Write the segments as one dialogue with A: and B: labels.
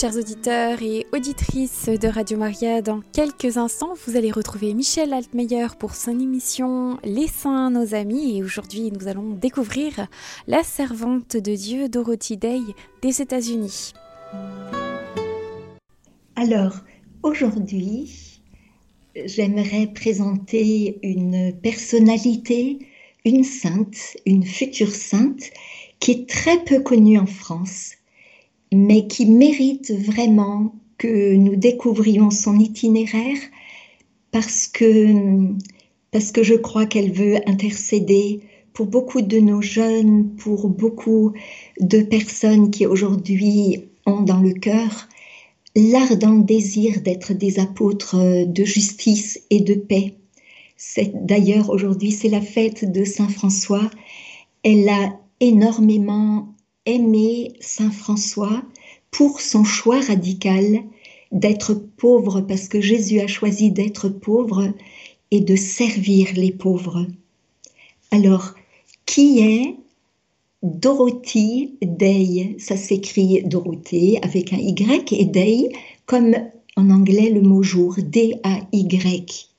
A: Chers auditeurs et auditrices de Radio Maria, dans quelques instants, vous allez retrouver Michel Altmeyer pour son émission Les Saints, nos amis. Et aujourd'hui, nous allons découvrir la servante de Dieu, Dorothy Day, des États-Unis.
B: Alors, aujourd'hui, j'aimerais présenter une personnalité, une sainte, une future sainte, qui est très peu connue en France mais qui mérite vraiment que nous découvrions son itinéraire parce que, parce que je crois qu'elle veut intercéder pour beaucoup de nos jeunes, pour beaucoup de personnes qui aujourd'hui ont dans le cœur l'ardent désir d'être des apôtres de justice et de paix. D'ailleurs aujourd'hui c'est la fête de Saint François. Elle a énormément aimer Saint François pour son choix radical d'être pauvre parce que Jésus a choisi d'être pauvre et de servir les pauvres. Alors, qui est Dorothy Day? Ça s'écrit Dorothée avec un Y et Day comme en anglais le mot jour, D-A-Y.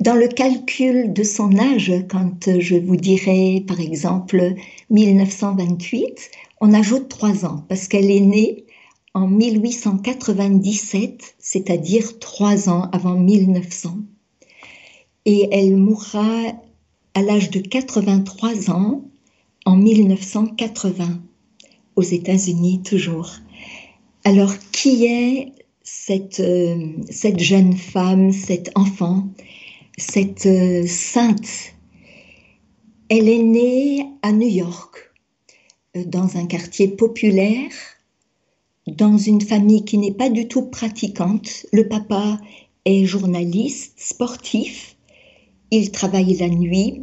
B: Dans le calcul de son âge, quand je vous dirai par exemple 1928, on ajoute trois ans parce qu'elle est née en 1897, c'est-à-dire trois ans avant 1900. Et elle mourra à l'âge de 83 ans en 1980, aux États-Unis toujours. Alors, qui est cette, euh, cette jeune femme, cet enfant? Cette euh, sainte, elle est née à New York, euh, dans un quartier populaire, dans une famille qui n'est pas du tout pratiquante. Le papa est journaliste, sportif. Il travaille la nuit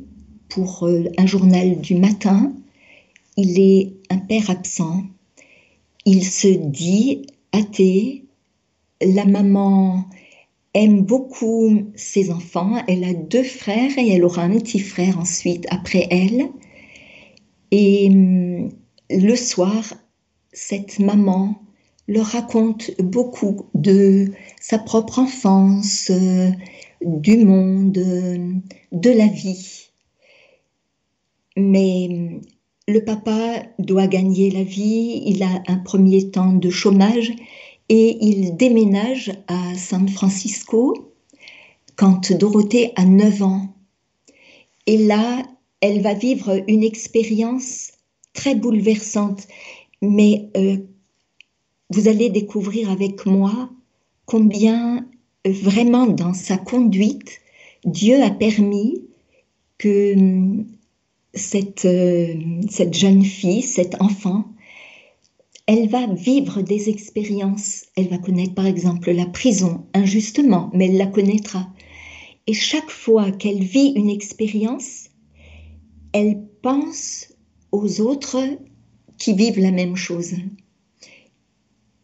B: pour euh, un journal du matin. Il est un père absent. Il se dit athée. La maman aime beaucoup ses enfants. Elle a deux frères et elle aura un petit frère ensuite après elle. Et hum, le soir, cette maman leur raconte beaucoup de sa propre enfance, euh, du monde, de la vie. Mais hum, le papa doit gagner la vie, il a un premier temps de chômage et il déménage à San Francisco quand Dorothée a 9 ans. Et là, elle va vivre une expérience très bouleversante. Mais euh, vous allez découvrir avec moi combien euh, vraiment dans sa conduite, Dieu a permis que hum, cette, euh, cette jeune fille, cet enfant, elle va vivre des expériences. Elle va connaître par exemple la prison injustement, mais elle la connaîtra. Et chaque fois qu'elle vit une expérience, elle pense aux autres qui vivent la même chose.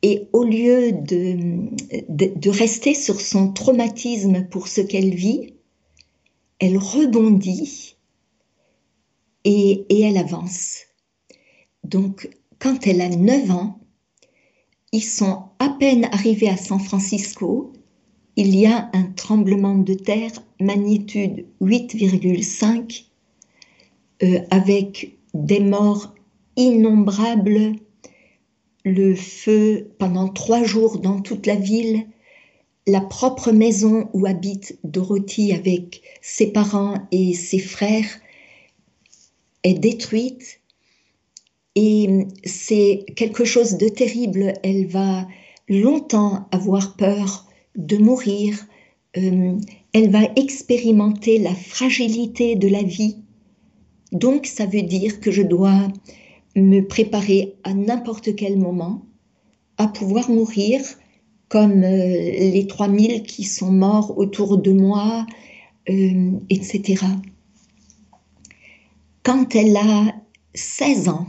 B: Et au lieu de, de, rester sur son traumatisme pour ce qu'elle vit, elle rebondit et, et elle avance. Donc quand elle a 9 ans, ils sont à peine arrivés à San Francisco, il y a un tremblement de terre magnitude 8,5 euh, avec des morts innombrables, le feu pendant trois jours dans toute la ville, la propre maison où habite Dorothy avec ses parents et ses frères est détruite et c'est quelque chose de terrible. Elle va longtemps avoir peur de mourir. Euh, elle va expérimenter la fragilité de la vie. Donc ça veut dire que je dois me préparer à n'importe quel moment à pouvoir mourir comme euh, les 3000 qui sont morts autour de moi, euh, etc. Quand elle a 16 ans,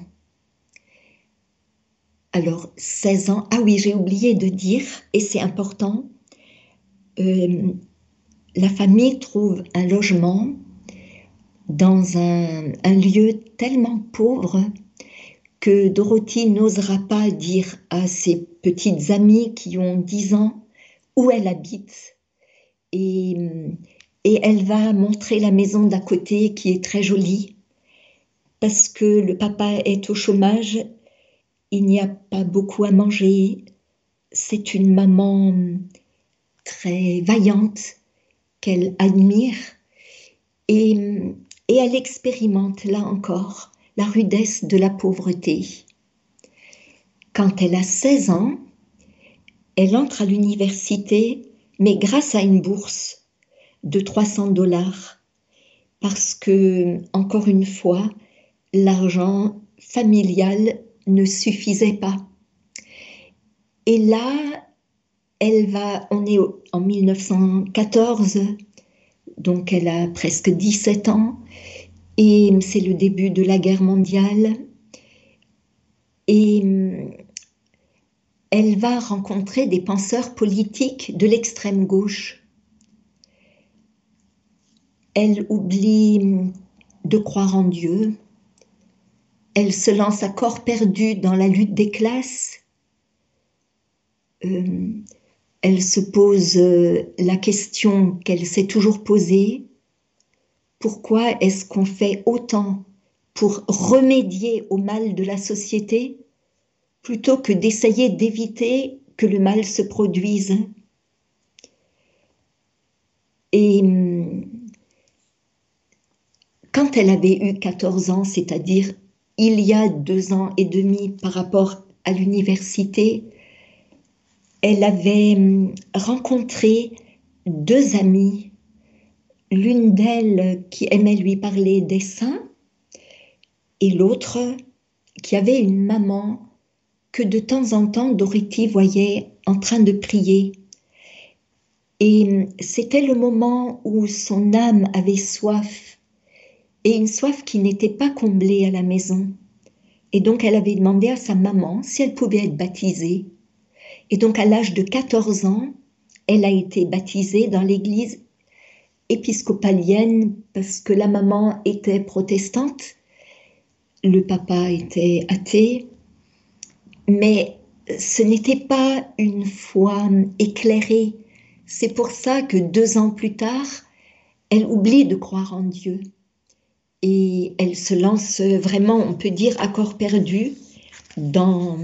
B: alors, 16 ans. Ah oui, j'ai oublié de dire, et c'est important, euh, la famille trouve un logement dans un, lieu tellement pauvre que Dorothy n'osera pas dire à ses petites amies qui ont 10 ans où elle habite. Et, et elle va montrer la maison d'à côté qui est très jolie parce que le papa est au chômage, il n'y a pas beaucoup à manger. C'est une maman très vaillante qu'elle admire et, elle expérimente là encore la rudesse de la pauvreté. Quand elle a 16 ans, elle entre à l'université, mais grâce à une bourse de 300 dollars, parce que, encore une fois, l'argent familial ne suffisait pas. Et là, elle va, on est en 1914, donc elle a presque 17 ans, et c'est le début de la guerre mondiale. Et elle va rencontrer des penseurs politiques de l'extrême gauche. Elle oublie de croire en Dieu. Elle se lance à corps perdu dans la lutte des classes. Euh, elle se pose euh, la question qu'elle s'est toujours posée. Pourquoi est-ce qu'on fait autant pour remédier au mal de la société plutôt que d'essayer d'éviter que le mal se produise? Et hum, quand elle avait eu 14 ans, c'est-à-dire il y a deux ans et demi par rapport à l'université, elle avait hum, rencontré deux amies, l'une d'elles qui aimait lui parler des saints et l'autre qui avait une maman que de temps en temps Dorothy voyait en train de prier. Et hum, c'était le moment où son âme avait soif, et une soif qui n'était pas comblée à la maison. Et donc elle avait demandé à sa maman si elle pouvait être baptisée. Et donc à l'âge de 14 ans, elle a été baptisée dans l'église épiscopalienne parce que la maman était protestante, le papa était athée, mais ce n'était pas une foi éclairée. C'est pour ça que deux ans plus tard, elle oublie de croire en Dieu et elle se lance vraiment, on peut dire, à corps perdu dans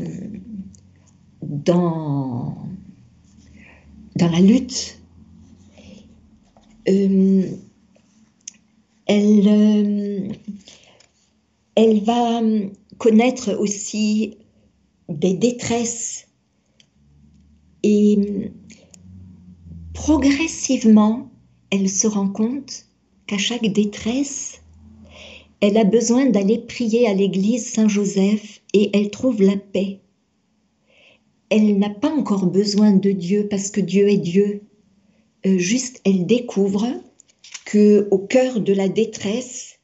B: la lutte. Euh, euh, elle va connaître aussi des détresses et progressivement, elle se rend compte qu'à chaque détresse, elle a besoin d'aller prier à l'église Saint-Joseph et elle trouve la paix elle n'a pas encore besoin de Dieu parce que Dieu est Dieu. Euh, juste, elle découvre que au cœur de la détresse,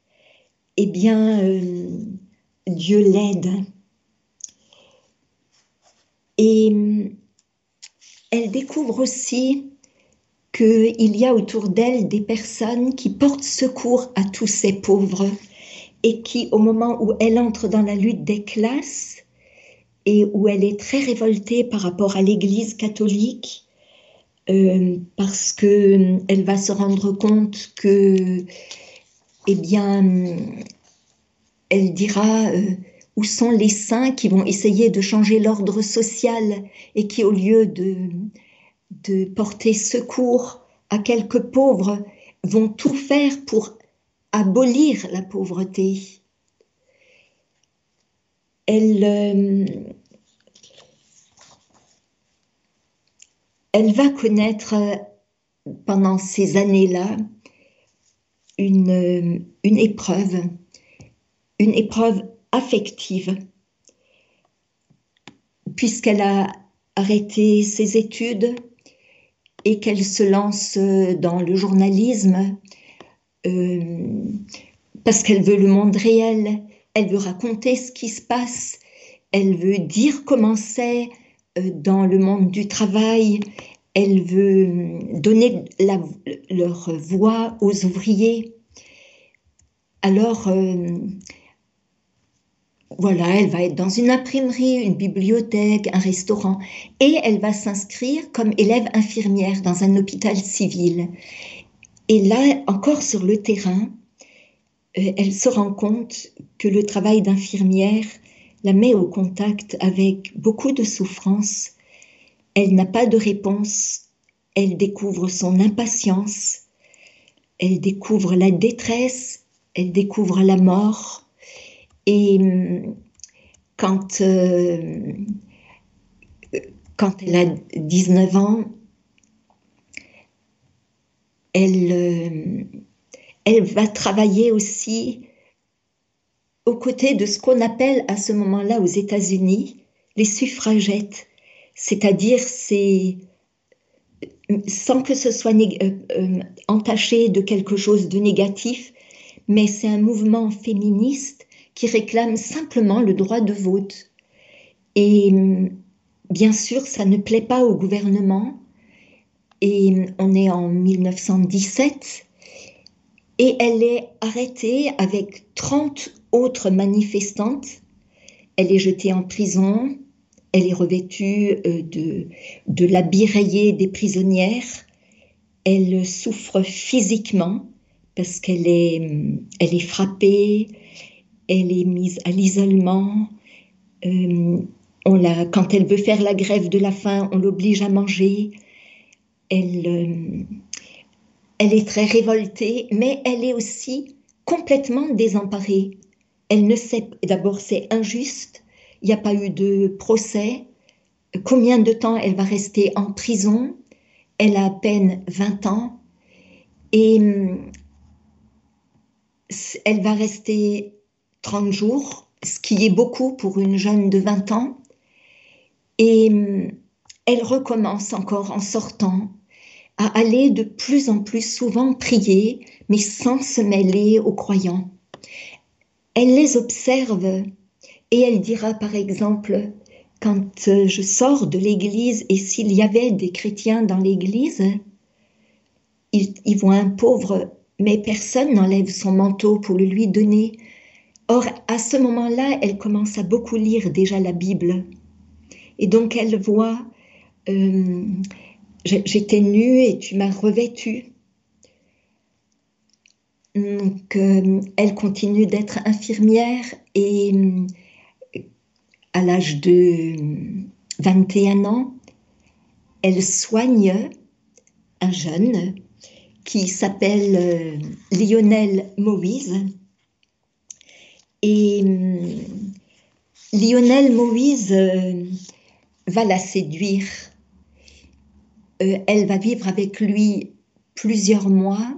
B: eh bien, euh, Dieu l'aide. Et elle découvre aussi qu'il y a autour d'elle des personnes qui portent secours à tous ces pauvres et qui, au moment où elle entre dans la lutte des classes, et où elle est très révoltée par rapport à l'Église catholique euh, parce que euh, elle va se rendre compte que, eh bien, elle dira euh, où sont les saints qui vont essayer de changer l'ordre social et qui, au lieu de, de porter secours à quelques pauvres, vont tout faire pour abolir la pauvreté. Elle, euh, va connaître euh, pendant ces années-là euh, une épreuve, une épreuve affective, puisqu'elle a arrêté ses études et qu'elle se lance dans le journalisme parce qu'elle veut le monde réel, elle veut raconter ce qui se passe, elle veut dire comment c'est euh, dans le monde du travail, elle veut hum, donner leur voix aux ouvriers. Alors, euh, voilà, elle va être dans une imprimerie, une bibliothèque, un restaurant, et elle va s'inscrire comme élève infirmière dans un hôpital civil. Et là, encore sur le terrain, euh, elle se rend compte que le travail d'infirmière la met au contact avec beaucoup de souffrance. Elle n'a pas de réponse, elle découvre son impatience, elle découvre la détresse, elle découvre la mort. Et hum, quand, euh, quand elle a 19 ans, elle, euh, elle va travailler aussi aux côtés de ce qu'on appelle à ce moment-là aux États-Unis les suffragettes, c'est-à-dire c'est sans que ce soit euh, euh, entaché de quelque chose de négatif, mais c'est un mouvement féministe qui réclame simplement le droit de vote. Et bien sûr, ça ne plaît pas au gouvernement. Et on est en 1917 et elle est arrêtée avec 30 autres manifestantes. Elle est jetée en prison, elle est revêtue euh, de, de l'habit rayé des prisonnières, elle souffre physiquement parce qu'elle est, elle est frappée, elle est mise à l'isolement. Euh, quand elle veut faire la grève de la faim, on l'oblige à manger. Elle, euh, elle est très révoltée, mais elle est aussi complètement désemparée. Elle ne sait, d'abord c'est injuste, il n'y a pas eu de procès, combien de temps elle va rester en prison, elle a à peine 20 ans, et hum, elle va rester 30 jours, ce qui est beaucoup pour une jeune de 20 ans, et hum, elle recommence encore en sortant à aller de plus en plus souvent prier, mais sans se mêler aux croyants. Elle les observe et elle dira par exemple, quand je sors de l'église et s'il y avait des chrétiens dans l'église, ils, voient un pauvre, mais personne n'enlève son manteau pour le lui donner. Or, à ce moment-là, elle commence à beaucoup lire déjà la Bible. Et donc, elle voit euh, j'étais nue et tu m'as revêtue. Donc, euh, elle continue d'être infirmière et euh, à l'âge de 21 ans, elle soigne un jeune qui s'appelle euh, Lionel Moïse. Et Lionel Moïse va la séduire euh, elle va vivre avec lui plusieurs mois,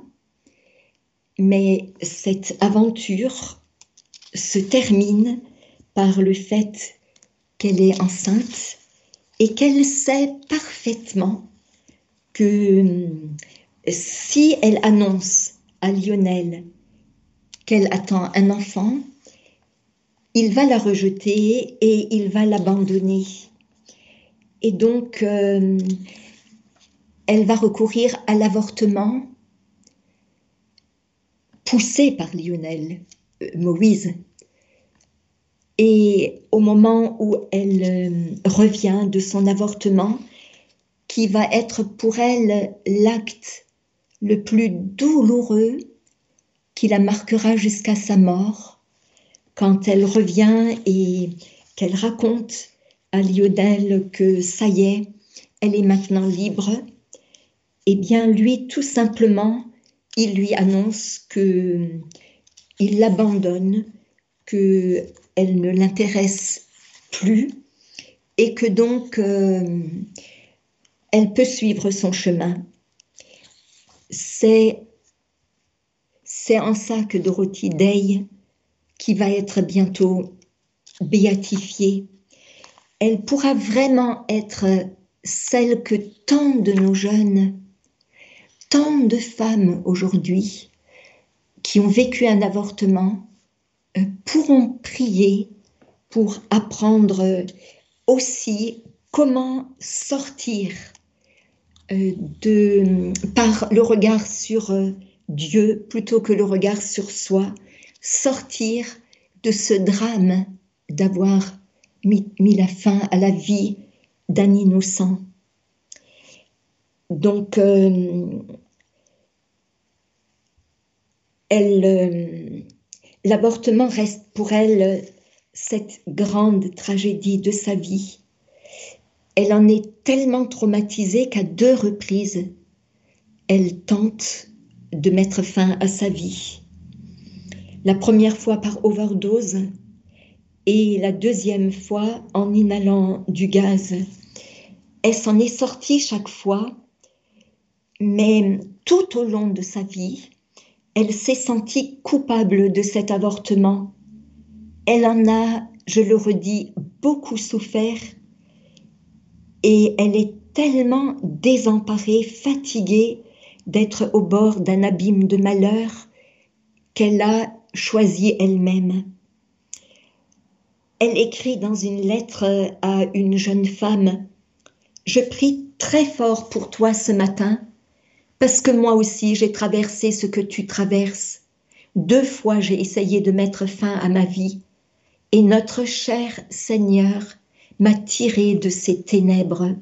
B: mais cette aventure se termine par le fait qu'elle est enceinte et qu'elle sait parfaitement que euh, si elle annonce à Lionel qu'elle attend un enfant, il va la rejeter et il va l'abandonner. Et donc, euh, elle va recourir à l'avortement poussé par Lionel, euh, Moïse. Et au moment où elle euh, revient de son avortement, qui va être pour elle l'acte le plus douloureux qui la marquera jusqu'à sa mort, quand elle revient et qu'elle raconte à Lionel que ça y est, elle est maintenant libre, eh bien, lui, tout simplement, il lui annonce que il l'abandonne, que elle ne l'intéresse plus et que donc euh, elle peut suivre son chemin. C'est c'est en ça que Dorothy Day, qui va être bientôt béatifiée, elle pourra vraiment être celle que tant de nos jeunes tant de femmes aujourd'hui qui ont vécu un avortement euh, pourront prier pour apprendre aussi comment sortir euh, de, par le regard sur euh, Dieu plutôt que le regard sur soi, sortir de ce drame d'avoir mis, la fin à la vie d'un innocent. Donc, euh, euh, l'avortement reste pour elle cette grande tragédie de sa vie. Elle en est tellement traumatisée qu'à deux reprises, elle tente de mettre fin à sa vie. La première fois par overdose et la deuxième fois en inhalant du gaz. Elle s'en est sortie chaque fois, mais tout au long de sa vie, elle s'est sentie coupable de cet avortement. Elle en a, je le redis, beaucoup souffert. Et elle est tellement désemparée, fatiguée d'être au bord d'un abîme de malheur qu'elle a choisi elle-même. Elle écrit dans une lettre à une jeune femme, Je prie très fort pour toi ce matin, parce que moi aussi j'ai traversé ce que tu traverses. Deux fois j'ai essayé de mettre fin à ma vie, et notre cher Seigneur m'a tiré de ces ténèbres.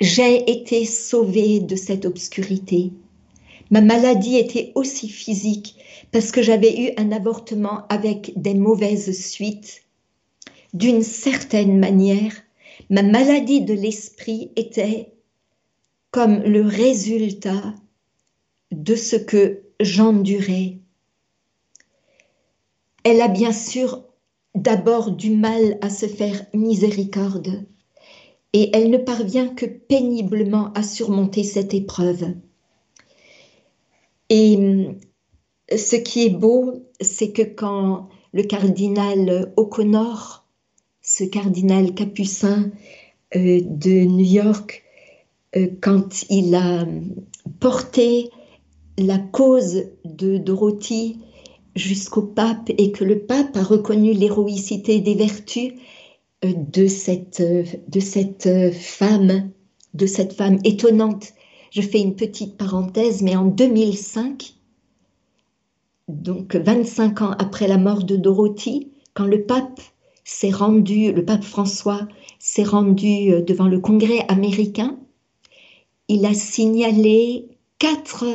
B: J'ai été sauvée de cette obscurité. Ma maladie était aussi physique parce que j'avais eu un avortement avec des mauvaises suites. D'une certaine manière, ma maladie de l'esprit était comme le résultat de ce que j'endurais. Elle a bien sûr d'abord du mal à se faire miséricorde, et elle ne parvient que péniblement à surmonter cette épreuve. Et hum, ce qui est beau, c'est que quand le cardinal O'Connor, ce cardinal capucin euh, de New York, euh, quand il a porté la cause de Dorothy jusqu'au pape et que le pape a reconnu l'héroïcité des vertus euh, de cette, euh, de cette euh, femme, de cette femme étonnante. Je fais une petite parenthèse, mais en 2005, donc 25 ans après la mort de Dorothy, quand le pape s'est rendu, le pape François s'est rendu devant le Congrès américain, il a signalé quatre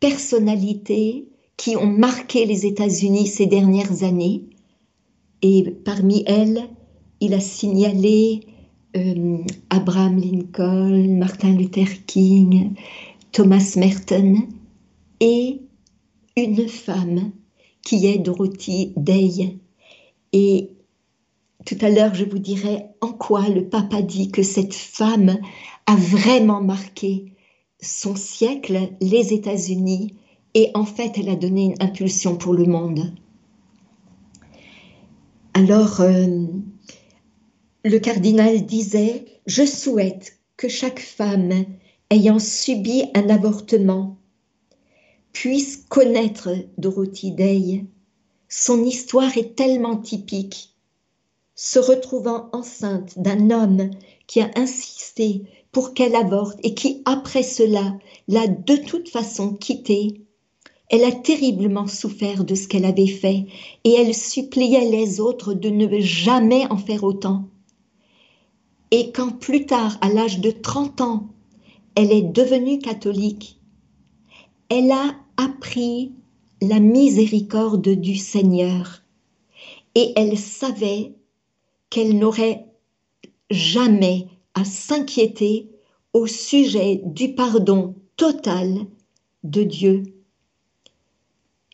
B: personnalités qui ont marqué les États-Unis ces dernières années. Et parmi elles, il a signalé euh, Abraham Lincoln, Martin Luther King, Thomas Merton et une femme qui est Dorothy Day. Et tout à l'heure, je vous dirai en quoi le pape a dit que cette femme a vraiment marqué son siècle, les États-Unis, et en fait, elle a donné une impulsion pour le monde. Alors, euh, le cardinal disait, je souhaite que chaque femme ayant subi un avortement puisse connaître Dorothy Day. Son histoire est tellement typique. Se retrouvant enceinte d'un homme qui a insisté pour qu'elle avorte et qui, après cela, l'a de toute façon quittée, elle a terriblement souffert de ce qu'elle avait fait et elle suppliait les autres de ne jamais en faire autant. Et quand plus tard, à l'âge de 30 ans, elle est devenue catholique, elle a appris la miséricorde du Seigneur et elle savait qu'elle n'aurait jamais à s'inquiéter au sujet du pardon total de Dieu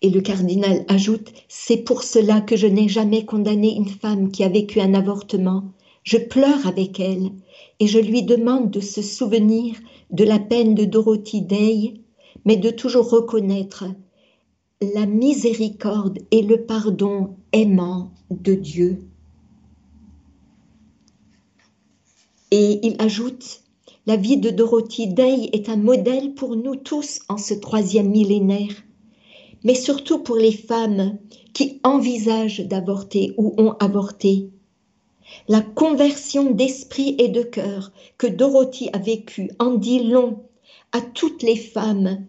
B: et le cardinal ajoute, C'est pour cela que je n'ai jamais condamné une femme qui a vécu un avortement. Je pleure avec elle et je lui demande de se souvenir de la peine de Dorothy Day, mais de toujours reconnaître la miséricorde et le pardon aimant de Dieu. Et il ajoute, la vie de Dorothy Day est un modèle pour nous tous en ce troisième millénaire mais surtout pour les femmes qui envisagent d'avorter ou ont avorté. La conversion d'esprit et de cœur que Dorothy a vécue en dit long à toutes les femmes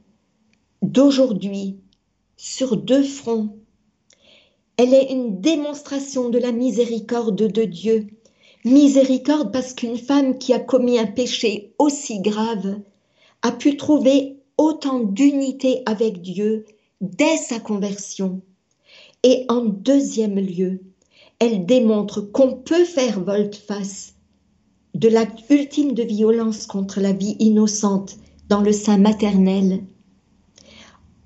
B: d'aujourd'hui sur deux fronts. Elle est une démonstration de la miséricorde de Dieu. Miséricorde parce qu'une femme qui a commis un péché aussi grave a pu trouver autant d'unité avec Dieu dès sa conversion. Et en deuxième lieu, elle démontre qu'on peut faire volte-face de l'acte ultime de violence contre la vie innocente dans le sein maternel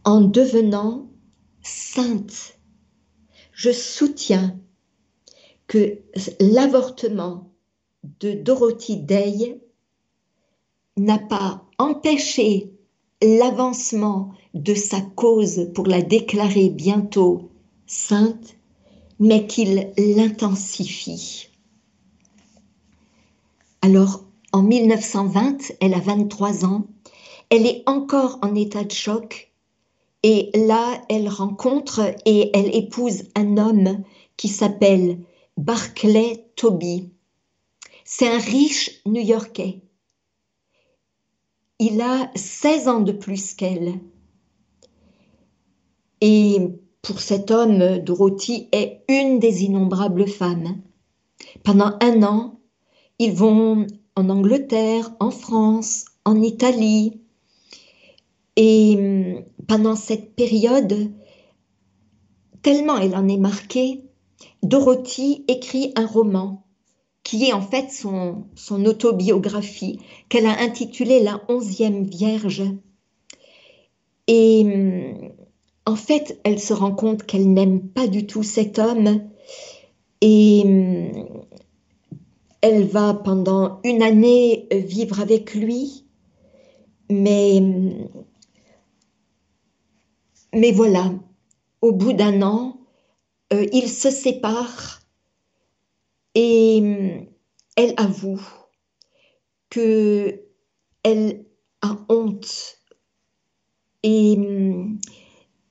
B: en devenant sainte. Je soutiens que l'avortement de Dorothy Day n'a pas empêché l'avancement de sa cause pour la déclarer bientôt sainte, mais qu'il l'intensifie. Alors, en 1920, elle a 23 ans, elle est encore en état de choc et là, elle rencontre et elle épouse un homme qui s'appelle Barclay Toby. C'est un riche New-Yorkais. Il a 16 ans de plus qu'elle. Et pour cet homme, Dorothy est une des innombrables femmes. Pendant un an, ils vont en Angleterre, en France, en Italie. Et hum, pendant cette période, tellement elle en est marquée, Dorothy écrit un roman qui est en fait son, autobiographie, qu'elle a intitulée La onzième Vierge. Et hum, en fait, elle se rend compte qu'elle n'aime pas du tout cet homme et hum, elle va pendant une année vivre avec lui, mais, hum, mais voilà, au bout d'un an, euh, ils se séparent et hum, elle avoue que elle a honte et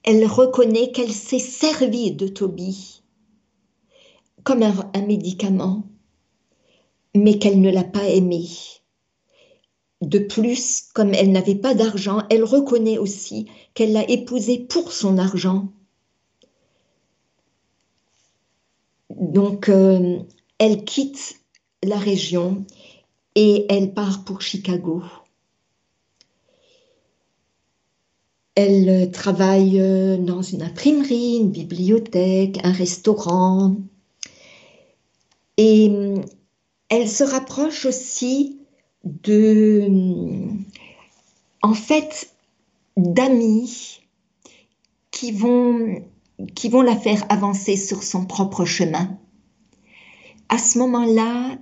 B: elle reconnaît qu'elle s'est servie de Toby comme un, médicament, mais qu'elle ne l'a pas aimé. De plus, comme elle n'avait pas d'argent, elle reconnaît aussi qu'elle l'a épousé pour son argent. Donc, euh, elle quitte la région et elle part pour Chicago. Elle euh, travaille euh, dans une imprimerie, une bibliothèque, un restaurant. Et elle se rapproche aussi de, en fait, d'amis qui vont, qui vont la faire avancer sur son propre chemin. À ce moment-là,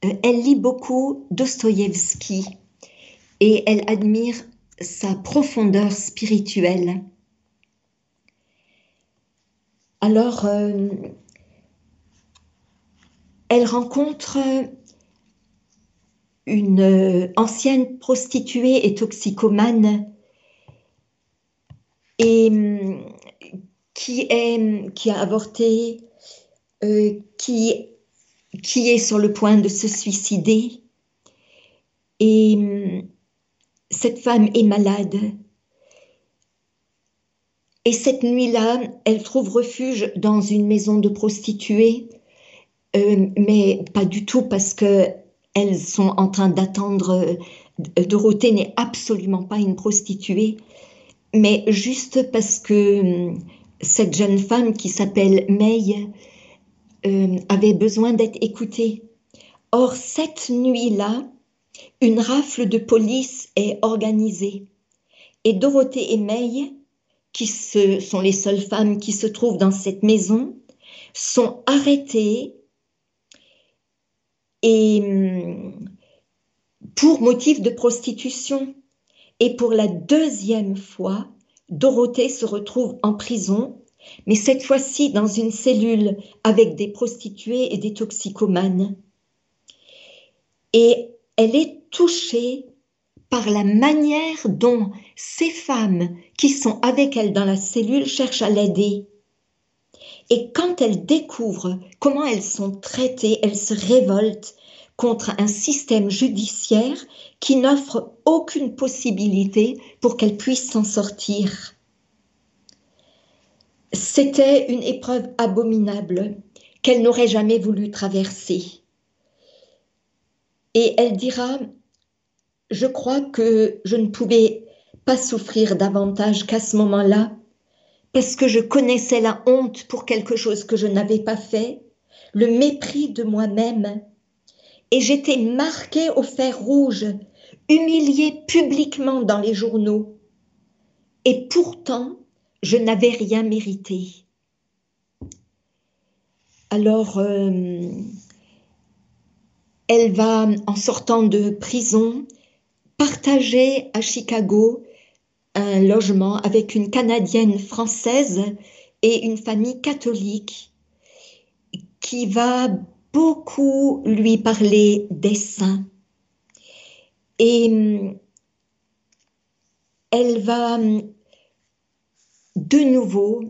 B: elle lit beaucoup Dostoïevski et elle admire sa profondeur spirituelle. Alors, euh, elle rencontre une ancienne prostituée et toxicomane et qui, est, qui a avorté, euh, qui, qui est sur le point de se suicider. Et cette femme est malade. Et cette nuit-là, elle trouve refuge dans une maison de prostituées, euh, mais pas du tout parce que elles sont en train d'attendre. Euh, Dorothée n'est absolument pas une prostituée, mais juste parce que euh, cette jeune femme qui s'appelle May avait besoin d'être écoutée. Or, cette nuit-là, une rafle de police est organisée et Dorothée et May, qui sont les seules femmes qui se trouvent dans cette maison, sont arrêtées et hum, pour motif de prostitution. Et pour la deuxième fois, Dorothée se retrouve en prison, mais cette fois-ci dans une cellule avec des prostituées et des toxicomanes. Et elle est touchée par la manière dont ces femmes qui sont avec elle dans la cellule cherchent à l'aider. Et quand elle découvre comment elles sont traitées, elle se révolte contre un système judiciaire qui n'offre aucune possibilité pour qu'elle puisse s'en sortir. c'était une épreuve abominable qu'elle n'aurait jamais voulu traverser. Et elle dira, je crois que je ne pouvais pas souffrir davantage qu'à ce moment-là, parce que je connaissais la honte pour quelque chose que je n'avais pas fait, le mépris de moi-même, et j'étais marquée au fer rouge, humiliée publiquement dans les journaux. Et pourtant, je n'avais rien mérité. Alors, euh, elle va, en sortant de prison, partager à Chicago un logement avec une Canadienne française et une famille catholique qui va beaucoup lui parler des saints. Et elle va de nouveau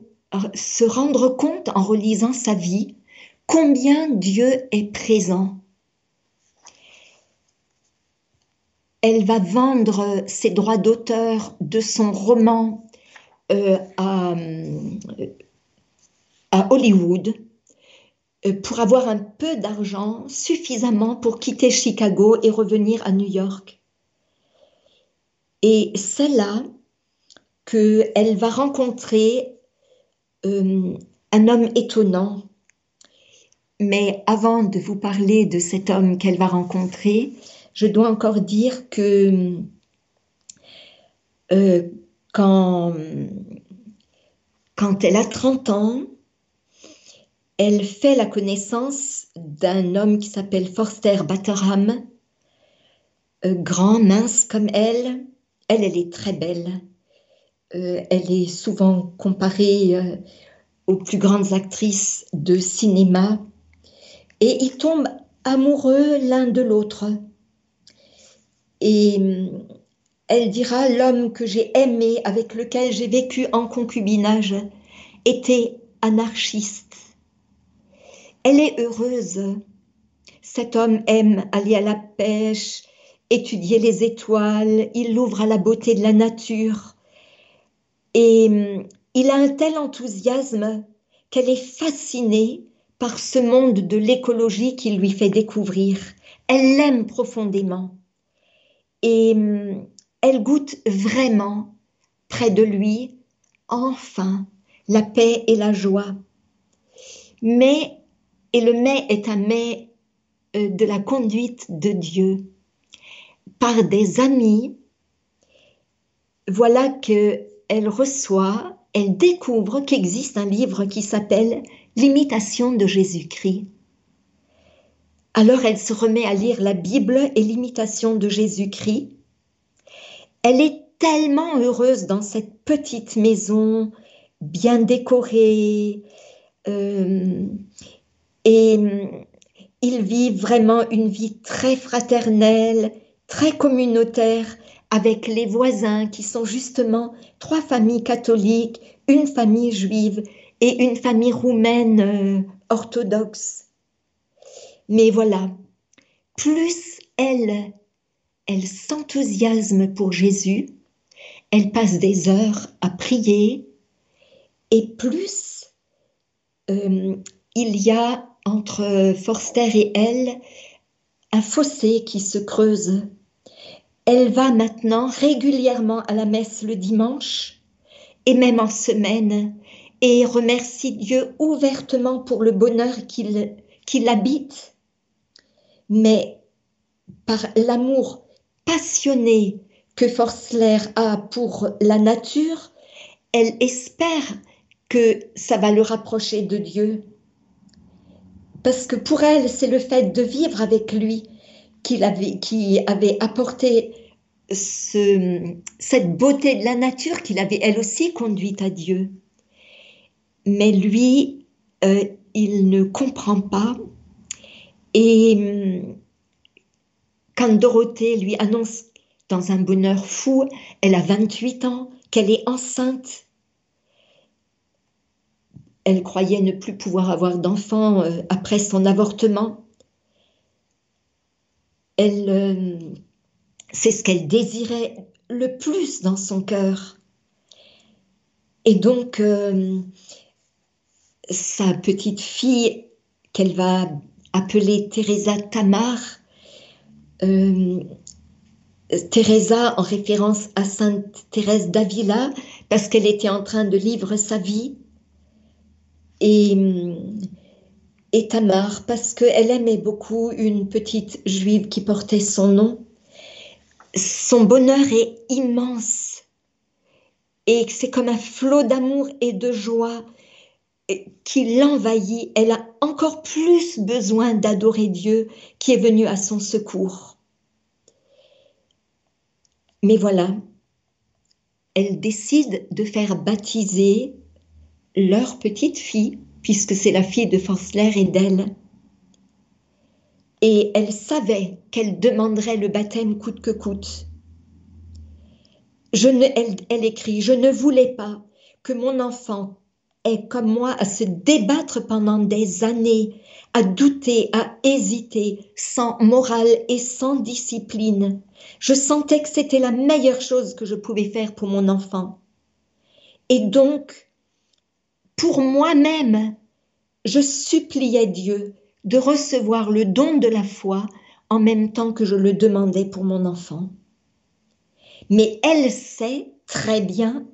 B: se rendre compte en relisant sa vie combien Dieu est présent elle va vendre ses droits d'auteur de son roman euh, à, Hollywood pour avoir un peu d'argent suffisamment pour quitter Chicago et revenir à New York. Et c'est là qu'elle va rencontrer euh, un homme étonnant. Mais avant de vous parler de cet homme qu'elle va rencontrer, je dois encore dire que euh, quand, quand elle a 30 ans, elle fait la connaissance d'un homme qui s'appelle Forster Batterham, euh, grand, mince comme elle. Elle, elle est très belle. Euh, elle est souvent comparée aux plus grandes actrices de cinéma. Et ils tombent amoureux l'un de l'autre. Et euh, elle dira, l'homme que j'ai aimé, avec lequel j'ai vécu en concubinage, était anarchiste. Elle est heureuse. Cet homme aime aller à la pêche, étudier les étoiles, il l'ouvre à la beauté de la nature. Et euh, il a un tel enthousiasme qu'elle est fascinée par ce monde de l'écologie qu'il lui fait découvrir. Elle l'aime profondément et hum, elle goûte vraiment près de lui, enfin, la paix et la joie. Mais, et le mais est un mais euh, de la conduite de Dieu, par des amis, voilà qu'elle reçoit, elle découvre qu'existe un livre qui s'appelle L'imitation de Jésus-Christ. Alors elle se remet à lire la Bible et l'imitation de Jésus-Christ. Elle est tellement heureuse dans cette petite maison bien décorée. Euh, et il vit vraiment une vie très fraternelle, très communautaire avec les voisins qui sont justement trois familles catholiques, une famille juive et une famille roumaine euh, orthodoxe. Mais voilà, plus elle, elle s'enthousiasme pour Jésus, elle passe des heures à prier, et plus euh, il y a entre Forster et elle un fossé qui se creuse. Elle va maintenant régulièrement à la messe le dimanche et même en semaine et remercie Dieu ouvertement pour le bonheur qu'il habite mais par l'amour passionné que Forstler a pour la nature, elle espère que ça va le rapprocher de Dieu. Parce que pour elle, c'est le fait de vivre avec lui qui avait, qui avait apporté cette beauté de la nature qu'il avait elle aussi conduite à Dieu. Mais lui, euh, il ne comprend pas et hum, quand Dorothée lui annonce dans un bonheur fou, elle a 28 ans, qu'elle est enceinte, elle croyait ne plus pouvoir avoir d'enfant euh, après son avortement. Elle, euh, c'est ce qu'elle désirait le plus dans son cœur. Et donc, euh, sa petite fille qu'elle va appeler Teresa Tamar. Teresa en référence à Sainte Thérèse d'Avila parce qu'elle était en train de livrer sa vie. Et, et Tamar parce qu'elle aimait beaucoup une petite juive qui portait son nom. Son bonheur est immense et c'est comme un flot d'amour et de joie qui l'envahit. Elle a encore plus besoin d'adorer Dieu qui est venu à son secours. Mais voilà, elle décide de faire baptiser leur petite fille, puisque c'est la fille de Forstler et d'elle. Et elle savait qu'elle demanderait le baptême coûte que coûte. Je ne, elle, elle écrit, je ne voulais pas que mon enfant ait comme moi à se débattre pendant des années, à douter, à hésiter, sans morale et sans discipline. Je sentais que c'était la meilleure chose que je pouvais faire pour mon enfant. Et donc, pour moi-même, je suppliais Dieu de recevoir le don de la foi en même temps que je le demandais pour mon enfant. Mais elle sait très bien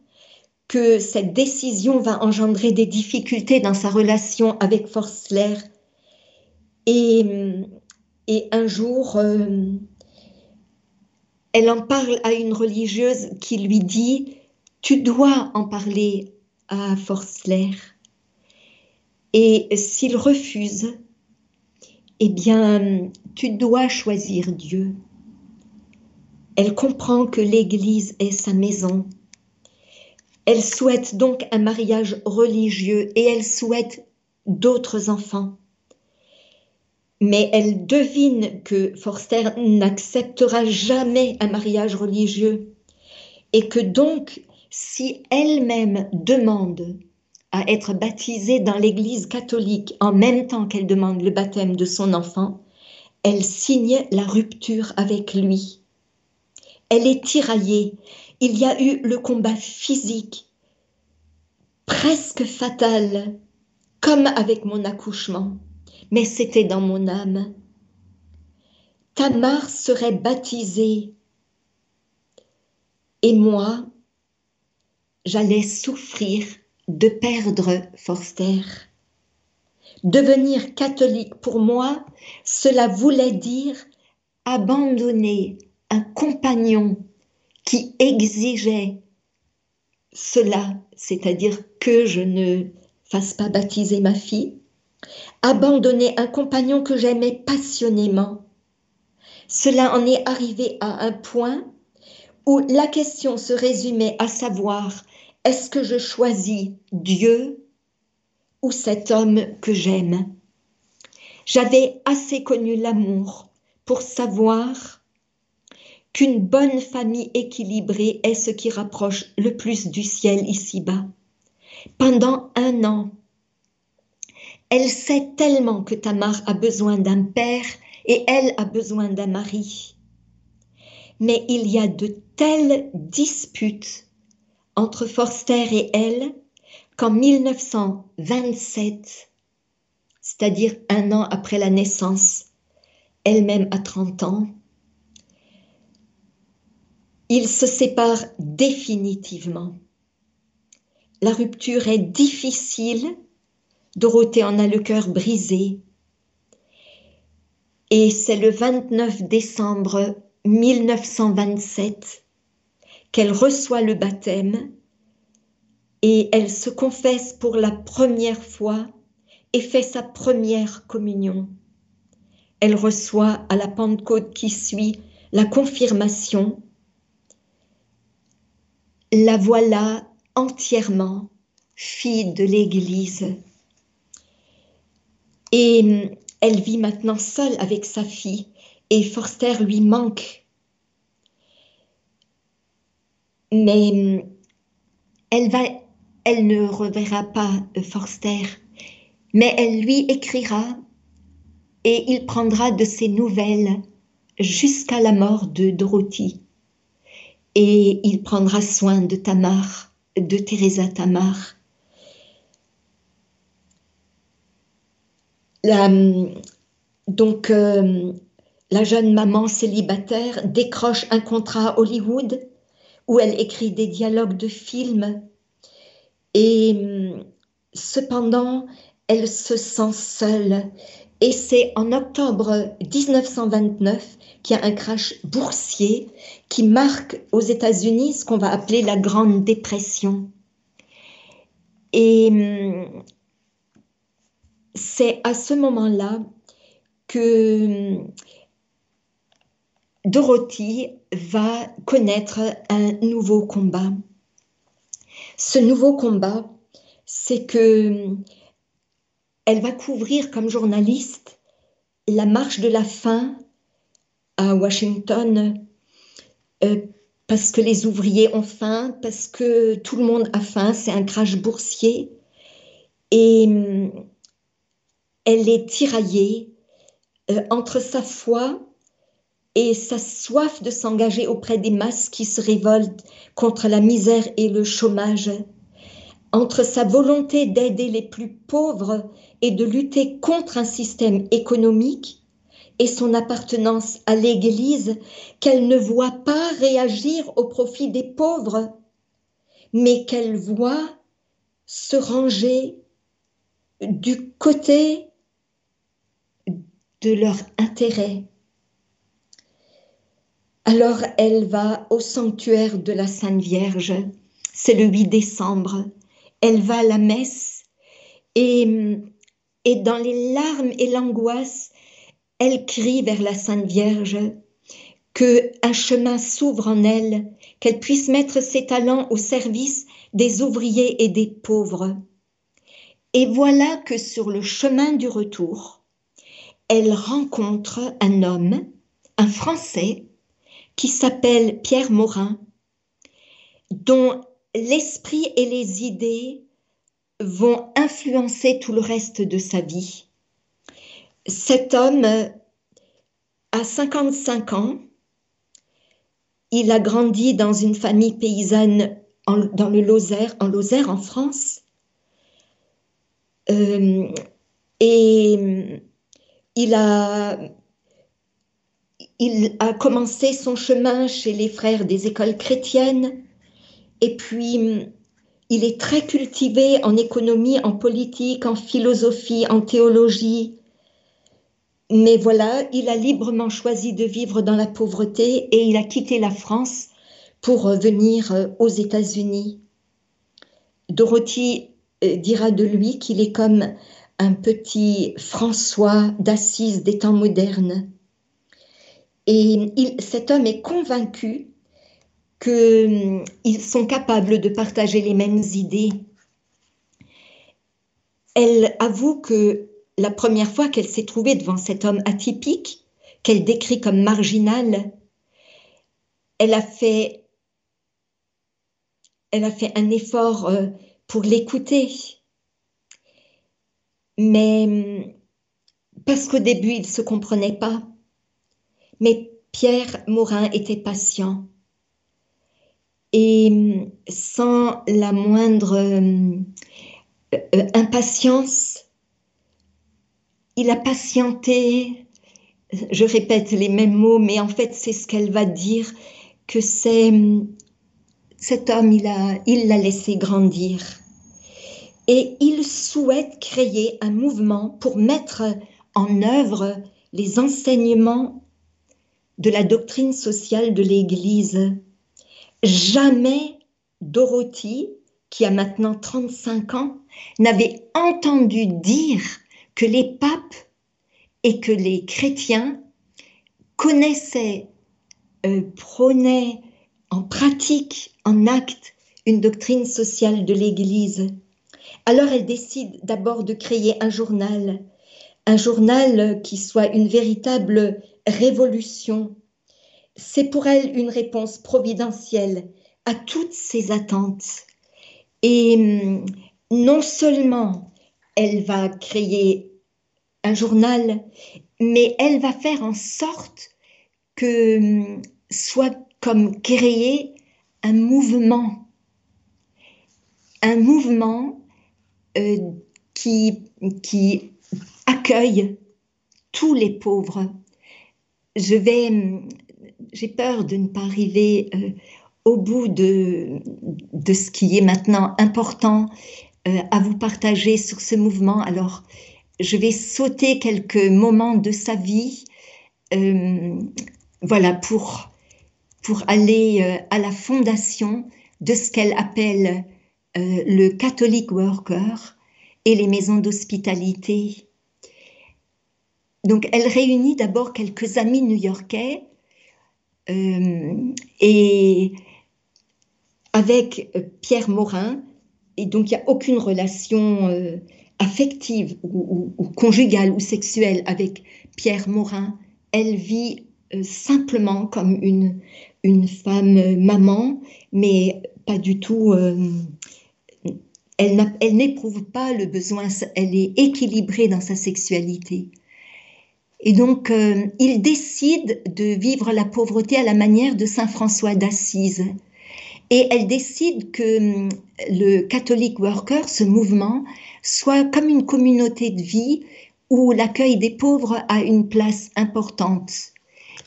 B: que cette décision va engendrer des difficultés dans sa relation avec Forstler. Et, un jour, euh, elle en parle à une religieuse qui lui dit, tu dois en parler à Forstler. Et s'il refuse, eh bien, tu dois choisir Dieu. Elle comprend que l'Église est sa maison. Elle souhaite donc un mariage religieux et elle souhaite d'autres enfants. Mais elle devine que Forster n'acceptera jamais un mariage religieux et que donc, si elle-même demande à être baptisée dans l'Église catholique en même temps qu'elle demande le baptême de son enfant, elle signe la rupture avec lui. Elle est tiraillée. Il y a eu le combat physique, presque fatal, comme avec mon accouchement, mais c'était dans mon âme. Tamar serait baptisée et moi, j'allais souffrir de perdre Forster. Devenir catholique pour moi, cela voulait dire abandonner un compagnon qui exigeait cela, c'est-à-dire que je ne fasse pas baptiser ma fille, abandonner un compagnon que j'aimais passionnément. Cela en est arrivé à un point où la question se résumait à savoir est-ce que je choisis Dieu ou cet homme que j'aime? J'avais assez connu l'amour pour savoir qu'une bonne famille équilibrée est ce qui rapproche le plus du ciel ici-bas. Pendant un an, elle sait tellement que Tamar a besoin d'un père et elle a besoin d'un mari. Mais il y a de telles disputes entre Forster et elle qu'en 1927, c'est-à-dire un an après la naissance, elle-même à 30 ans, ils se séparent définitivement. La rupture est difficile. Dorothée en a le cœur brisé. Et c'est le 29 décembre 1927 qu'elle reçoit le baptême et elle se confesse pour la première fois et fait sa première communion. Elle reçoit à la Pentecôte qui suit la confirmation la voilà entièrement fille de l'Église. Et elle vit maintenant seule avec sa fille et Forster lui manque. Mais hum, elle, ne reverra pas euh, Forster, mais elle lui écrira et il prendra de ses nouvelles jusqu'à la mort de Dorothy et il prendra soin de Tamar, de Teresa Tamar. donc, euh, la jeune maman célibataire décroche un contrat à Hollywood où elle écrit des dialogues de films. Et cependant, elle se sent seule. Et c'est en octobre 1929 qu'il y a un crash boursier qui marque aux États-Unis ce qu'on va appeler la Grande Dépression. Et hum, c'est à ce moment-là que hum, Dorothy va connaître un nouveau combat. Ce nouveau combat, c'est que elle va couvrir comme journaliste la marche de la faim à Washington euh, parce que les ouvriers ont faim, parce que tout le monde a faim, c'est un crash boursier. Et hum, elle est tiraillée euh, entre sa foi et sa soif de s'engager auprès des masses qui se révoltent contre la misère et le chômage, entre sa volonté d'aider les plus pauvres et de lutter contre un système économique et son appartenance à l'Église qu'elle ne voit pas réagir au profit des pauvres, mais qu'elle voit se ranger du côté de leur intérêt. Alors elle va au sanctuaire de la Sainte Vierge, c'est le 8 décembre, elle va à la messe et et dans les larmes et l'angoisse, elle crie vers la Sainte Vierge que un chemin s'ouvre en elle, qu'elle puisse mettre ses talents au service des ouvriers et des pauvres. Et voilà que sur le chemin du retour, elle rencontre un homme, un Français, qui s'appelle Pierre Morin, dont l'esprit et les idées vont influencer tout le reste de sa vie. Cet homme a 55 ans. Il a grandi dans une famille paysanne dans le Lozère, en Lozère, en France. Euh, et il a, il a commencé son chemin chez les frères des écoles chrétiennes. Et puis, il est très cultivé en économie, en politique, en philosophie, en théologie. Mais voilà, il a librement choisi de vivre dans la pauvreté et il a quitté la France pour venir euh, aux États-Unis. Dorothy euh, dira de lui qu'il est comme un petit François d'Assise des temps modernes. Et cet homme est convaincu qu'ils hum, sont capables de partager les mêmes idées. Elle avoue que la première fois qu'elle s'est trouvée devant cet homme atypique, qu'elle décrit comme marginal, elle a fait, elle a fait un effort euh, pour l'écouter. Mais hum, parce qu'au début, il ne se comprenait pas. Mais Pierre Morin était patient et mm, sans la moindre euh, euh, impatience, il a patienté, je répète les mêmes mots, mais en fait c'est ce qu'elle va dire, que c'est mm, cet homme, il l'a laissé grandir. Et il souhaite créer un mouvement pour mettre en œuvre les enseignements de la doctrine sociale de l'Église jamais Dorothy, qui a maintenant 35 ans, n'avait entendu dire que les papes et que les chrétiens connaissaient, euh, prônaient en pratique, en acte, une doctrine sociale de l'Église. Alors elle décide d'abord de créer un journal, un journal qui soit une véritable révolution c'est pour elle une réponse providentielle à toutes ses attentes. Et hum, non seulement elle va créer un journal, mais elle va faire en sorte que hum, soit comme créer un mouvement, un mouvement euh, qui, qui accueille tous les pauvres. Je vais, j'ai peur de ne pas arriver euh, au bout de, ce qui est maintenant important euh, à vous partager sur ce mouvement. Alors, je vais sauter quelques moments de sa vie, euh, voilà, pour, pour aller à la fondation de ce qu'elle appelle le Catholic Worker et les maisons d'hospitalité donc, elle réunit d'abord quelques amis new-yorkais euh, et avec euh, Pierre Morin. Et donc, il n'y a aucune relation euh, affective ou, conjugale ou sexuelle avec Pierre Morin. Elle vit simplement comme une, une femme maman, mais pas du tout. elle n'éprouve pas le besoin, elle est équilibrée dans sa sexualité. Et donc, euh, il décide de vivre la pauvreté à la manière de Saint François d'Assise. Et elle décide que hum, le Catholic Worker, ce mouvement, soit comme une communauté de vie où l'accueil des pauvres a une place importante.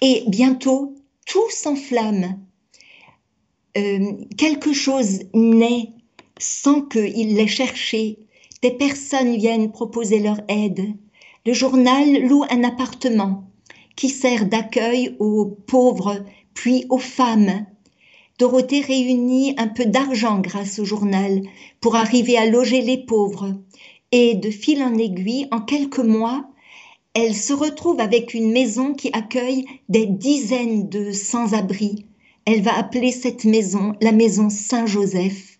B: Et bientôt, tout s'enflamme. Euh, quelque chose naît sans qu'il l'ait cherché. Des personnes viennent proposer leur aide le journal loue un appartement qui sert d'accueil aux pauvres puis aux femmes. Dorothée réunit un peu d'argent grâce au journal pour arriver à loger les pauvres et de fil en aiguille, en quelques mois, elle se retrouve avec une maison qui accueille des dizaines de sans-abri. Elle va appeler cette maison la maison Saint-Joseph.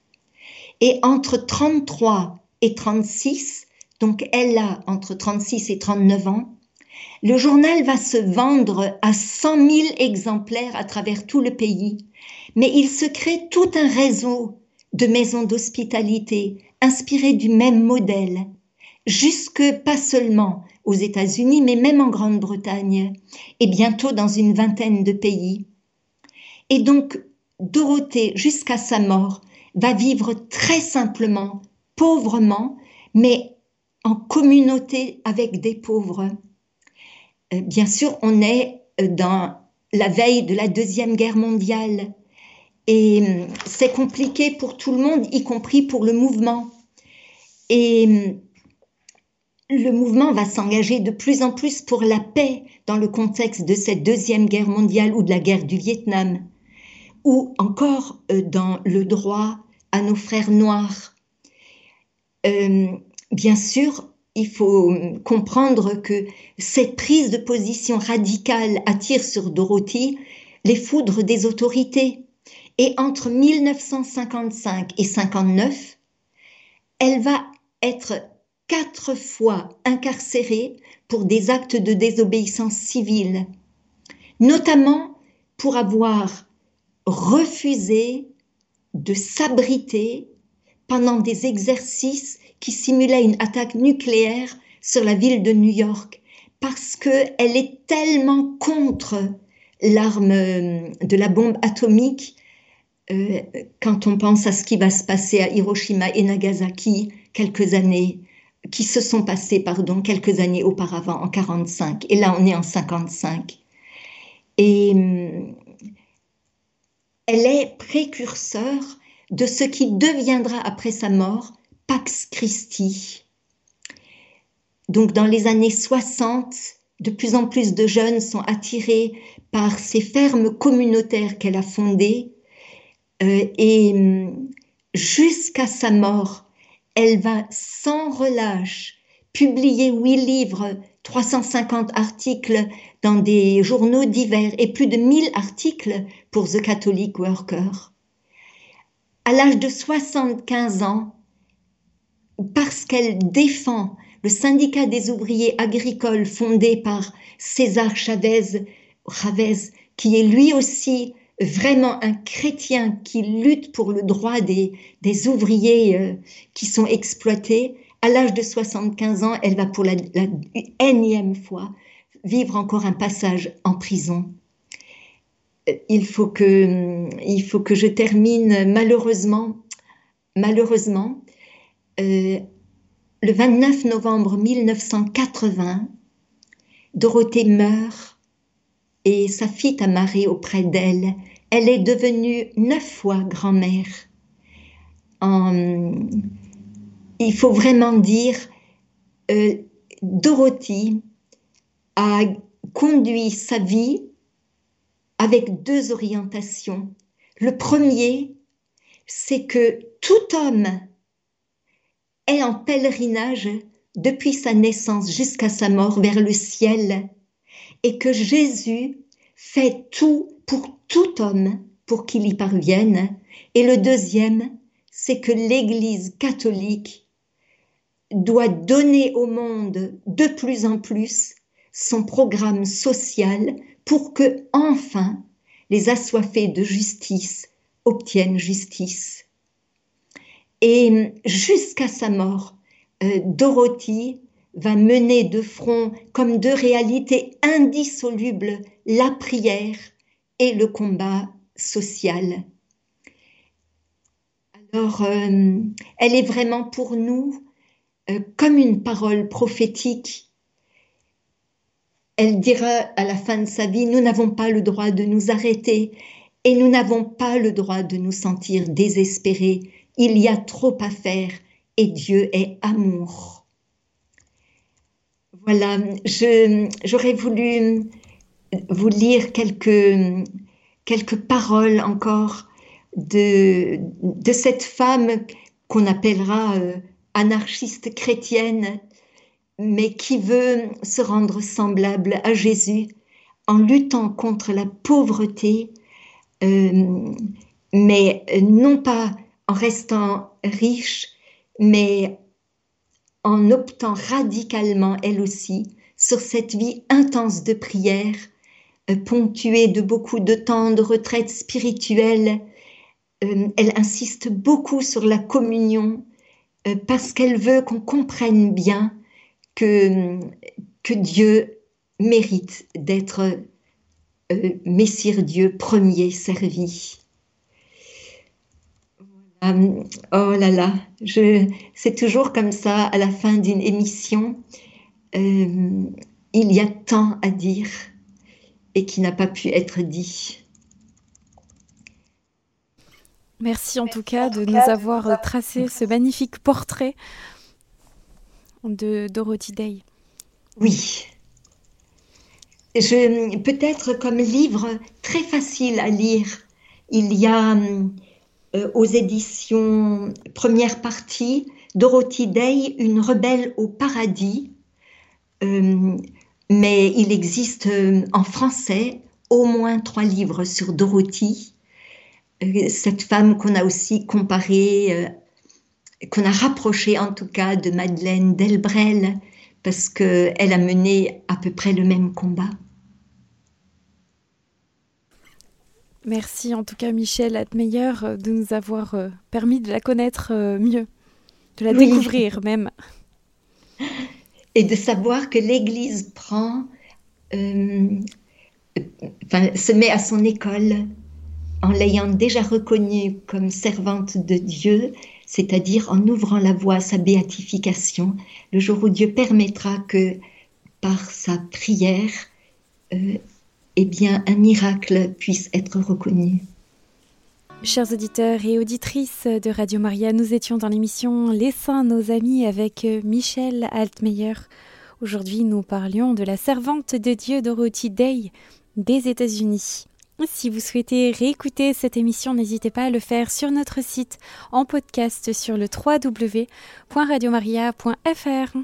B: Et entre 33 et 36, donc elle a entre 36 et 39 ans, le journal va se vendre à 100 000 exemplaires à travers tout le pays, mais il se crée tout un réseau de maisons d'hospitalité inspirées du même modèle, jusque pas seulement aux États-Unis, mais même en Grande-Bretagne, et bientôt dans une vingtaine de pays. Et donc, Dorothée, jusqu'à sa mort, va vivre très simplement, pauvrement, mais en communauté avec des pauvres. Euh, bien sûr, on est euh, dans la veille de la Deuxième Guerre mondiale et euh, c'est compliqué pour tout le monde, y compris pour le mouvement. Et le mouvement va s'engager de plus en plus pour la paix dans le contexte de cette Deuxième Guerre mondiale ou de la guerre du Vietnam, ou encore dans le droit à nos frères noirs bien sûr, il faut comprendre que cette prise de position radicale attire sur Dorothy les foudres des autorités. Et entre 1955 et 59, elle va être quatre fois incarcérée pour des actes de désobéissance civile, notamment pour avoir refusé de s'abriter pendant des exercices qui simulait une attaque nucléaire sur la ville de New York parce qu'elle est tellement contre l'arme euh, de la bombe atomique euh, quand on pense à ce qui va se passer à Hiroshima et Nagasaki quelques années qui se sont passées pardon quelques années auparavant en 45 et là on est en 55 et euh, elle est précurseur de ce qui deviendra après sa mort Pax Christi. Donc dans les années 60, de plus en plus de jeunes sont attirés par ces fermes communautaires qu'elle a fondées euh, et hum, jusqu'à sa mort, elle va sans relâche publier huit livres, 350 articles dans des journaux divers et plus de 1000 articles pour The Catholic Worker. À l'âge de 75 ans, parce qu'elle défend le syndicat des ouvriers agricoles fondé par César Chavez, Chavez qui est lui aussi vraiment un chrétien qui lutte pour le droit des, des ouvriers euh, qui sont exploités, à l'âge de 75 ans, elle va pour la, la, énième fois vivre encore un passage en prison. Euh, il faut que, il faut que je termine malheureusement, malheureusement, euh, le 29 novembre 1980, Dorothée meurt et sa fille Tamarée auprès d'elle. Elle est devenue neuf fois grand-mère. il faut vraiment dire, euh, Dorothée a conduit sa vie avec deux orientations. Le premier, c'est que tout homme est en pèlerinage depuis sa naissance jusqu'à sa mort vers le ciel et que Jésus fait tout pour tout homme pour qu'il y parvienne. Et le deuxième, c'est que l'Église catholique doit donner au monde de plus en plus son programme social pour que enfin les assoiffés de justice obtiennent justice. Et jusqu'à sa mort, euh, Dorothy va mener de front comme deux réalités indissolubles la prière et le combat social. Alors, euh, elle est vraiment pour nous euh, comme une parole prophétique. Elle dira à la fin de sa vie, nous n'avons pas le droit de nous arrêter et nous n'avons pas le droit de nous sentir désespérés. Il y a trop à faire et Dieu est amour. Voilà, j'aurais voulu vous lire quelques, quelques paroles encore de, de cette femme qu'on appellera euh, anarchiste chrétienne, mais qui veut se rendre semblable à Jésus en luttant contre la pauvreté, euh, mais non pas en restant riche, mais en optant radicalement, elle aussi, sur cette vie intense de prière, euh, ponctuée de beaucoup de temps de retraite spirituelle. Euh, elle insiste beaucoup sur la communion euh, parce qu'elle veut qu'on comprenne bien que, que Dieu mérite d'être Messire Dieu premier servi. Euh, oh là là, je, c'est toujours comme ça à la fin d'une émission. Euh, il y a tant à dire et qui n'a pas pu être dit.
A: Merci en tout cas de nous avoir tracé ce magnifique portrait de Dorothy Day.
B: Oui. Je, peut-être comme livre très facile à lire, il y a hum, euh, aux éditions première partie, Dorothy Day, Une rebelle au paradis. Euh, mais il existe euh, en français au moins trois livres sur Dorothy, cette femme qu'on a aussi comparée, qu'on a rapprochée en tout cas de Madeleine Delbrel, parce qu'elle a mené à peu près le même combat.
A: Merci en tout cas Michel Atmeyer euh, de nous avoir euh, permis de la connaître euh, mieux, de la découvrir même.
B: Et de savoir que l'Église prend, se met à son école en l'ayant déjà reconnue comme servante de Dieu, c'est-à-dire en ouvrant la voie à sa béatification, le jour où Dieu permettra que par sa prière, eh bien, un miracle puisse être reconnu.
A: Chers auditeurs et auditrices de Radio Maria, nous étions dans l'émission Les Saints, nos amis avec Michel Altmeyer. Aujourd'hui, nous parlions de la servante de Dieu Dorothy Day des États-Unis. Si vous souhaitez réécouter cette émission, n'hésitez pas à le faire sur notre site en podcast sur le www.radiomaria.fr.